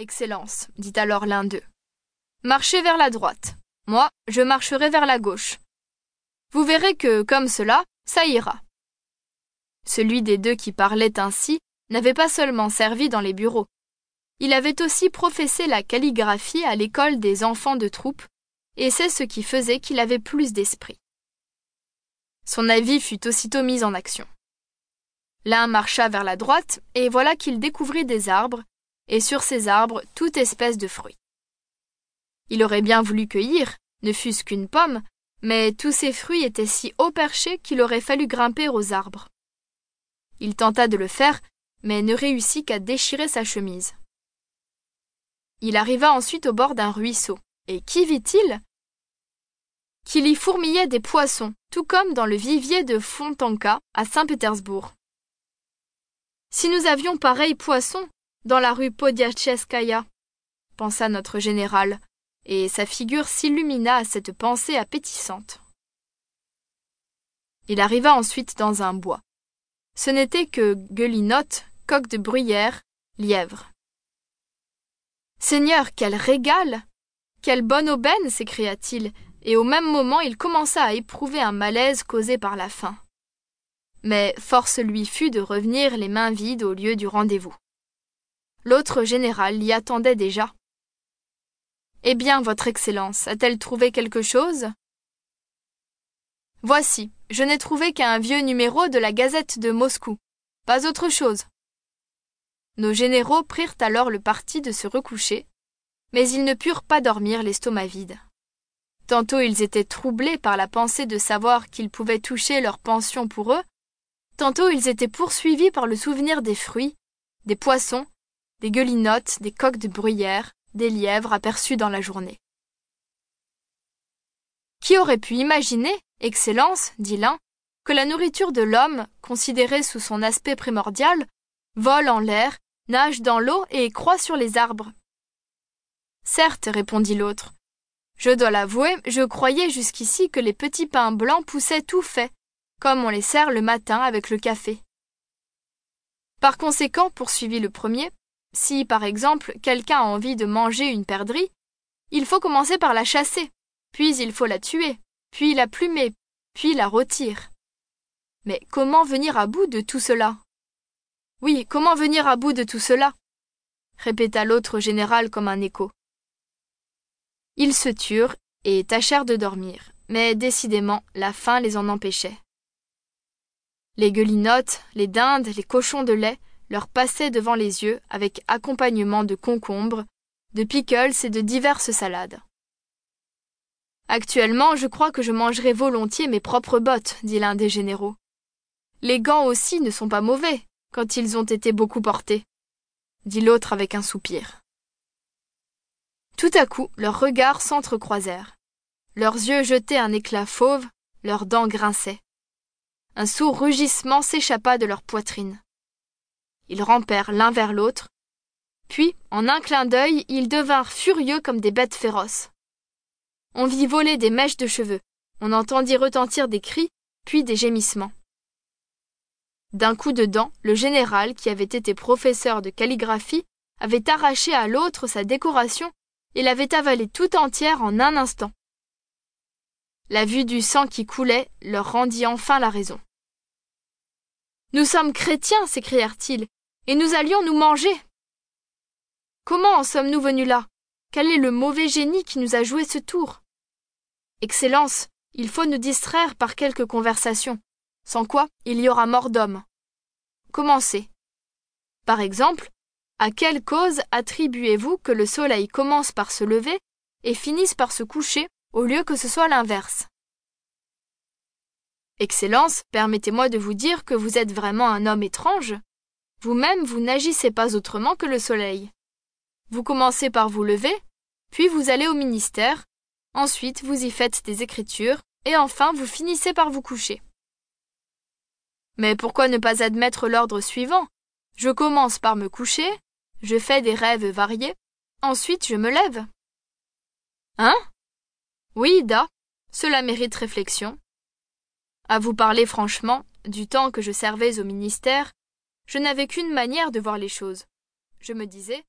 Excellence, dit alors l'un d'eux. Marchez vers la droite. Moi, je marcherai vers la gauche. Vous verrez que, comme cela, ça ira. Celui des deux qui parlait ainsi n'avait pas seulement servi dans les bureaux. Il avait aussi professé la calligraphie à l'école des enfants de troupe, et c'est ce qui faisait qu'il avait plus d'esprit. Son avis fut aussitôt mis en action. L'un marcha vers la droite, et voilà qu'il découvrit des arbres, et sur ces arbres toute espèce de fruits. Il aurait bien voulu cueillir, ne fût-ce qu'une pomme, mais tous ces fruits étaient si haut perchés qu'il aurait fallu grimper aux arbres. Il tenta de le faire, mais ne réussit qu'à déchirer sa chemise. Il arriva ensuite au bord d'un ruisseau, et qui vit-il? Qu'il y fourmillait des poissons, tout comme dans le vivier de Fontanka à Saint-Pétersbourg. Si nous avions pareil poisson dans la rue Podiacheskaya, pensa notre général, et sa figure s'illumina à cette pensée appétissante. Il arriva ensuite dans un bois. Ce n'était que guelinotte, coq de bruyère, lièvre. Seigneur, quel régal Quelle bonne aubaine s'écria-t-il, et au même moment il commença à éprouver un malaise causé par la faim. Mais force lui fut de revenir les mains vides au lieu du rendez-vous. L'autre général l'y attendait déjà. Eh bien, votre Excellence, a-t-elle trouvé quelque chose? Voici, je n'ai trouvé qu'un vieux numéro de la Gazette de Moscou. Pas autre chose. Nos généraux prirent alors le parti de se recoucher, mais ils ne purent pas dormir l'estomac vide. Tantôt ils étaient troublés par la pensée de savoir qu'ils pouvaient toucher leur pension pour eux, tantôt ils étaient poursuivis par le souvenir des fruits, des poissons, des guelinottes, des coques de bruyère, des lièvres aperçus dans la journée. Qui aurait pu imaginer, Excellence, dit l'un, que la nourriture de l'homme, considérée sous son aspect primordial, vole en l'air, nage dans l'eau et croît sur les arbres? Certes, répondit l'autre. Je dois l'avouer, je croyais jusqu'ici que les petits pains blancs poussaient tout faits, comme on les sert le matin avec le café. Par conséquent, poursuivit le premier, si, par exemple, quelqu'un a envie de manger une perdrix, il faut commencer par la chasser, puis il faut la tuer, puis la plumer, puis la rôtir. Mais comment venir à bout de tout cela? Oui, comment venir à bout de tout cela? répéta l'autre général comme un écho. Ils se turent et tâchèrent de dormir, mais décidément la faim les en empêchait. Les guelinottes, les dindes, les cochons de lait leur passait devant les yeux avec accompagnement de concombres, de pickles et de diverses salades. Actuellement, je crois que je mangerai volontiers mes propres bottes, dit l'un des généraux. Les gants aussi ne sont pas mauvais, quand ils ont été beaucoup portés, dit l'autre avec un soupir. Tout à coup, leurs regards s'entrecroisèrent. Leurs yeux jetaient un éclat fauve, leurs dents grinçaient. Un sourd rugissement s'échappa de leur poitrine. Ils rampèrent l'un vers l'autre, puis, en un clin d'œil, ils devinrent furieux comme des bêtes féroces. On vit voler des mèches de cheveux, on entendit retentir des cris, puis des gémissements. D'un coup de dent, le général, qui avait été professeur de calligraphie, avait arraché à l'autre sa décoration et l'avait avalée tout entière en un instant. La vue du sang qui coulait leur rendit enfin la raison. Nous sommes chrétiens, s'écrièrent-ils, et nous allions nous manger. Comment en sommes-nous venus là? Quel est le mauvais génie qui nous a joué ce tour? Excellence, il faut nous distraire par quelques conversations, sans quoi il y aura mort d'homme. Commencez. Par exemple, à quelle cause attribuez-vous que le soleil commence par se lever et finisse par se coucher au lieu que ce soit l'inverse? Excellence, permettez-moi de vous dire que vous êtes vraiment un homme étrange. Vous-même, vous n'agissez pas autrement que le soleil. Vous commencez par vous lever, puis vous allez au ministère, ensuite vous y faites des écritures, et enfin vous finissez par vous coucher. Mais pourquoi ne pas admettre l'ordre suivant? Je commence par me coucher, je fais des rêves variés, ensuite je me lève. Hein? Oui, Da, cela mérite réflexion. À vous parler franchement, du temps que je servais au ministère, je n'avais qu'une manière de voir les choses. Je me disais,